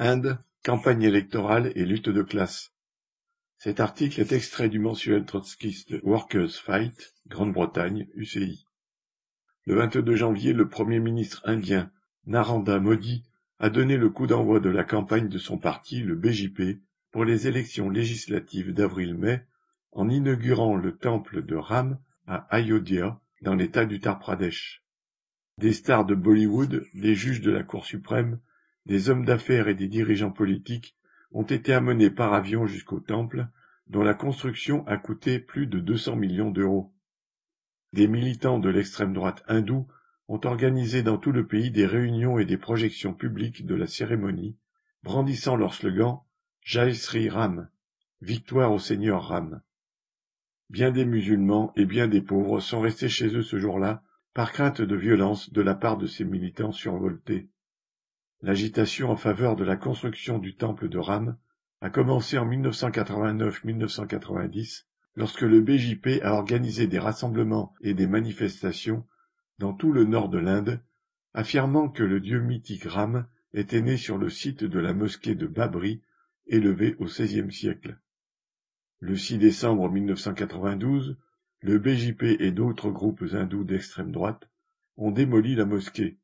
Inde, campagne électorale et lutte de classe. Cet article est extrait du mensuel trotskiste Workers' Fight, Grande-Bretagne, UCI. Le 22 janvier, le Premier ministre indien Narendra Modi a donné le coup d'envoi de la campagne de son parti, le BJP, pour les élections législatives d'avril-mai, en inaugurant le temple de Ram à Ayodhya, dans l'état d'Uttar Pradesh. Des stars de Bollywood, des juges de la Cour suprême, des hommes d'affaires et des dirigeants politiques ont été amenés par avion jusqu'au temple, dont la construction a coûté plus de 200 millions d'euros. Des militants de l'extrême droite hindoue ont organisé dans tout le pays des réunions et des projections publiques de la cérémonie, brandissant leur slogan Jai Sri Ram, victoire au Seigneur Ram. Bien des musulmans et bien des pauvres sont restés chez eux ce jour-là par crainte de violence de la part de ces militants survoltés. L'agitation en faveur de la construction du temple de Ram a commencé en 1989-1990 lorsque le BJP a organisé des rassemblements et des manifestations dans tout le nord de l'Inde, affirmant que le dieu mythique Ram était né sur le site de la mosquée de Babri, élevée au XVIe siècle. Le 6 décembre 1992, le BJP et d'autres groupes hindous d'extrême droite ont démoli la mosquée.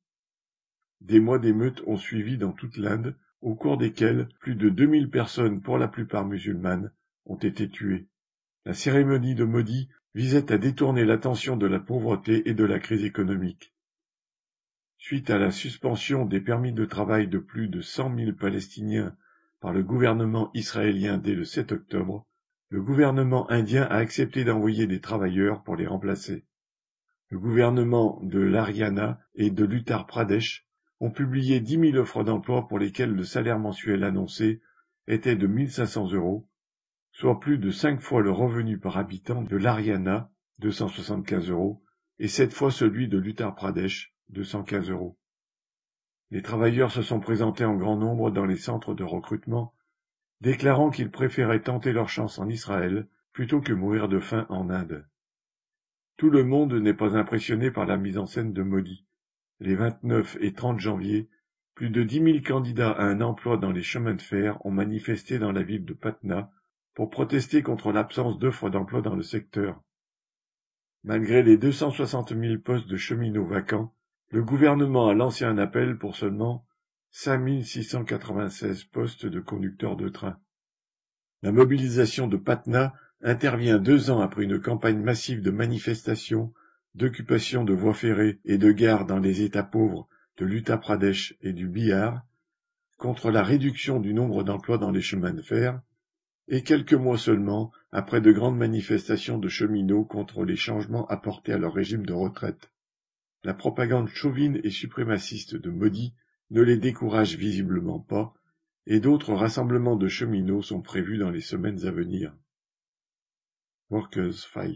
Des mois d'émeutes ont suivi dans toute l'Inde, au cours desquels plus de 2000 personnes, pour la plupart musulmanes, ont été tuées. La cérémonie de Modi visait à détourner l'attention de la pauvreté et de la crise économique. Suite à la suspension des permis de travail de plus de cent mille Palestiniens par le gouvernement israélien dès le 7 octobre, le gouvernement indien a accepté d'envoyer des travailleurs pour les remplacer. Le gouvernement de l'Haryana et de l'Uttar Pradesh ont publié dix mille offres d'emploi pour lesquelles le salaire mensuel annoncé était de 1500 euros, soit plus de cinq fois le revenu par habitant de l'Haryana, 275 euros, et sept fois celui de l'Uttar Pradesh, 215 euros. Les travailleurs se sont présentés en grand nombre dans les centres de recrutement déclarant qu'ils préféraient tenter leur chance en Israël plutôt que mourir de faim en Inde. Tout le monde n'est pas impressionné par la mise en scène de Modi. Les 29 et 30 janvier, plus de dix mille candidats à un emploi dans les chemins de fer ont manifesté dans la ville de Patna pour protester contre l'absence d'offres d'emploi dans le secteur. Malgré les 260 000 postes de cheminots vacants, le gouvernement a lancé un appel pour seulement 5696 postes de conducteurs de train. La mobilisation de Patna intervient deux ans après une campagne massive de manifestations, d'occupation de voies ferrées et de gares dans les États pauvres de l'Uttar Pradesh et du Bihar, contre la réduction du nombre d'emplois dans les chemins de fer, et quelques mois seulement après de grandes manifestations de cheminots contre les changements apportés à leur régime de retraite. La propagande chauvine et suprémaciste de Modi ne les décourage visiblement pas, et d'autres rassemblements de cheminots sont prévus dans les semaines à venir. Workers Fight